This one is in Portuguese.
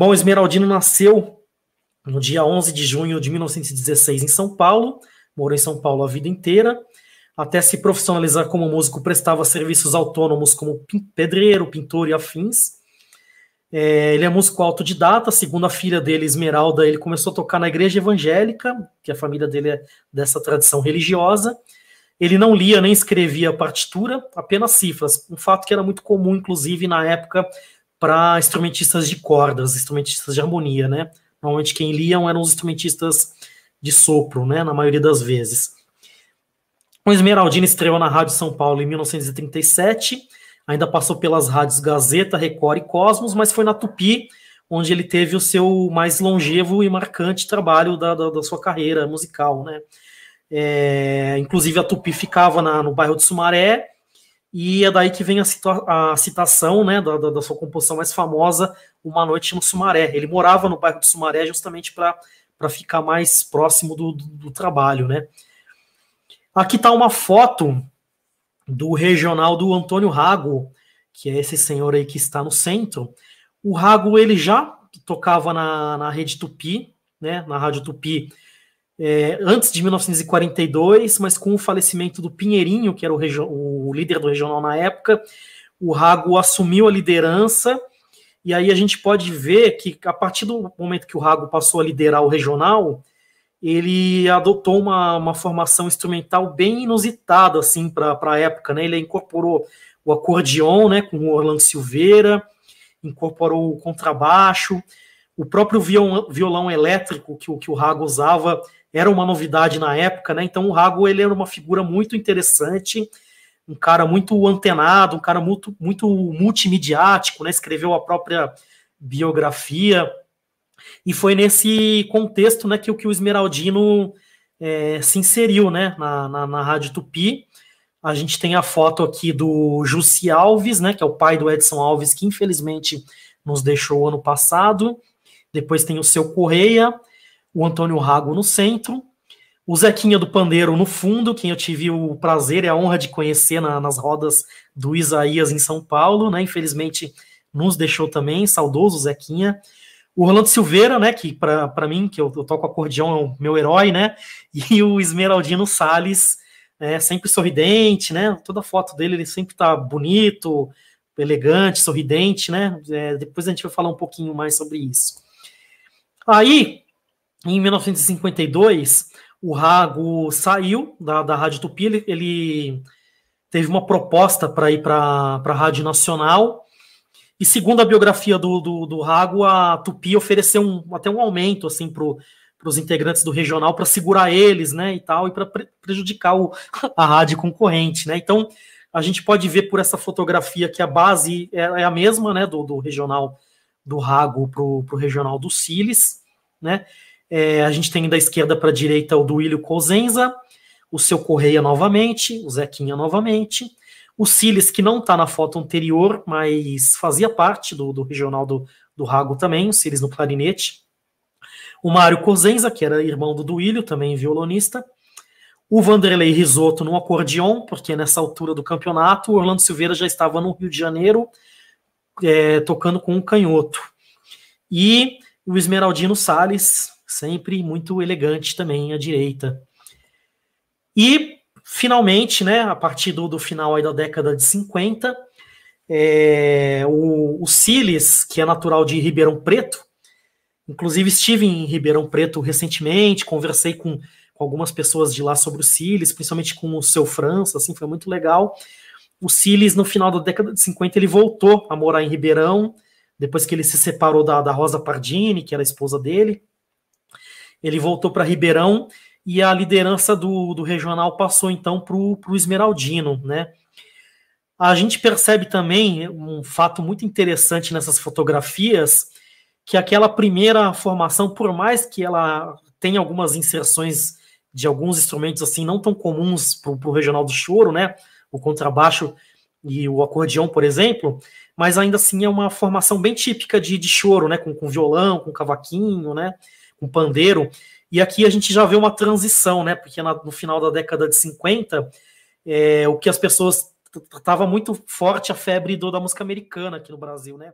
Bom, Esmeraldino nasceu no dia 11 de junho de 1916 em São Paulo, morou em São Paulo a vida inteira, até se profissionalizar como músico, prestava serviços autônomos como pedreiro, pintor e afins. É, ele é músico autodidata, segundo a filha dele, Esmeralda, ele começou a tocar na igreja evangélica, que a família dele é dessa tradição religiosa. Ele não lia nem escrevia partitura, apenas cifras, um fato que era muito comum, inclusive, na época, para instrumentistas de cordas, instrumentistas de harmonia, né? Normalmente quem liam eram os instrumentistas de sopro, né? Na maioria das vezes. O Esmeraldino estreou na Rádio São Paulo em 1937, ainda passou pelas rádios Gazeta, Record e Cosmos, mas foi na Tupi onde ele teve o seu mais longevo e marcante trabalho da, da, da sua carreira musical, né? É, inclusive a Tupi ficava na, no bairro de Sumaré, e é daí que vem a, a citação né, da, da, sua composição mais famosa, Uma Noite no Sumaré. Ele morava no bairro de Sumaré justamente para ficar mais próximo do, do, do trabalho. Né? Aqui está uma foto do regional do Antônio Rago, que é esse senhor aí que está no centro. O Rago ele já tocava na, na rede Tupi, né, na Rádio Tupi, é, antes de 1942, mas com o falecimento do Pinheirinho, que era o, o, líder do regional na época, o Rago assumiu a liderança, e aí a gente pode ver que a partir do momento que o Rago passou a liderar o regional, ele adotou uma, uma formação instrumental bem inusitada assim para a época, né? Ele incorporou o acordeon, né, com o Orlando Silveira, incorporou o contrabaixo, o próprio violão, violão elétrico que, que o Rago usava era uma novidade na época, né? Então o Rago ele era uma figura muito interessante, um cara muito antenado, um cara muito, muito multimediático, né? Escreveu a própria biografia. E foi nesse contexto né, que, que o Esmeraldino é, se inseriu né, na, na, na, Rádio Tupi. A gente tem a foto aqui do Jussi Alves, né, que é o pai do Edson Alves, que infelizmente nos deixou ano passado. Depois tem o seu Correia, o Antônio Rago no centro, o Zequinha do Pandeiro no fundo, quem eu tive o prazer e a honra de conhecer na, nas rodas do Isaías em São Paulo, né? Infelizmente nos deixou também, saudoso Zequinha. O Rolando Silveira, né, que para mim, que eu, eu toco acordeão, é o meu herói, né? E o Esmeraldino Sales, é, sempre sorridente, né? Toda foto dele, ele sempre tá bonito, elegante, sorridente, né? É, depois a gente vai falar um pouquinho mais sobre isso. Aí, em 1952, o Rago saiu da, da Rádio Tupi, ele, ele teve uma proposta para ir para a Rádio Nacional, e segundo a biografia do, do, do Rago, a Tupi ofereceu um, até um aumento assim, para os integrantes do regional para segurar eles, né, e tal, e para pre prejudicar o, a rádio concorrente, né. Então, a gente pode ver por essa fotografia que a base é, é a mesma, né, do, do regional do Rago para o regional do Siles, né. É, a gente tem da esquerda para a direita o Duílio Cosenza, o seu Correia novamente, o Zequinha novamente, o Siles, que não está na foto anterior, mas fazia parte do, do regional do, do Rago também, o Siles no clarinete, o Mário Cosenza, que era irmão do Duílio, também violonista, o Vanderlei Risotto no acordeon, porque nessa altura do campeonato o Orlando Silveira já estava no Rio de Janeiro é, tocando com um canhoto. E o Esmeraldino Sales, sempre muito elegante também à direita. E, finalmente, né, a partir do, do final da década de 50, é, o, o Siles, que é natural de Ribeirão Preto, inclusive estive em Ribeirão Preto recentemente, conversei com, com algumas pessoas de lá sobre o Siles, principalmente com o seu França, assim, foi muito legal. O Siles, no final da década de 50, ele voltou a morar em Ribeirão, depois que ele se separou da, da Rosa Pardini, que era a esposa dele, ele voltou para Ribeirão e a liderança do, do regional passou então para o Esmeraldino, né? A gente percebe também um fato muito interessante nessas fotografias, que aquela primeira formação, por mais que ela tenha algumas inserções de alguns instrumentos assim não tão comuns para o regional do choro, né? O contrabaixo e o acordeão, por exemplo, mas ainda assim é uma formação bem típica de, de choro, né? Com, com violão, com cavaquinho, né? Com pandeiro. E aqui a gente já vê uma transição, né? Porque na, no final da década de 50, é, o que as pessoas. Tava muito forte a febre do, da música americana aqui no Brasil, né?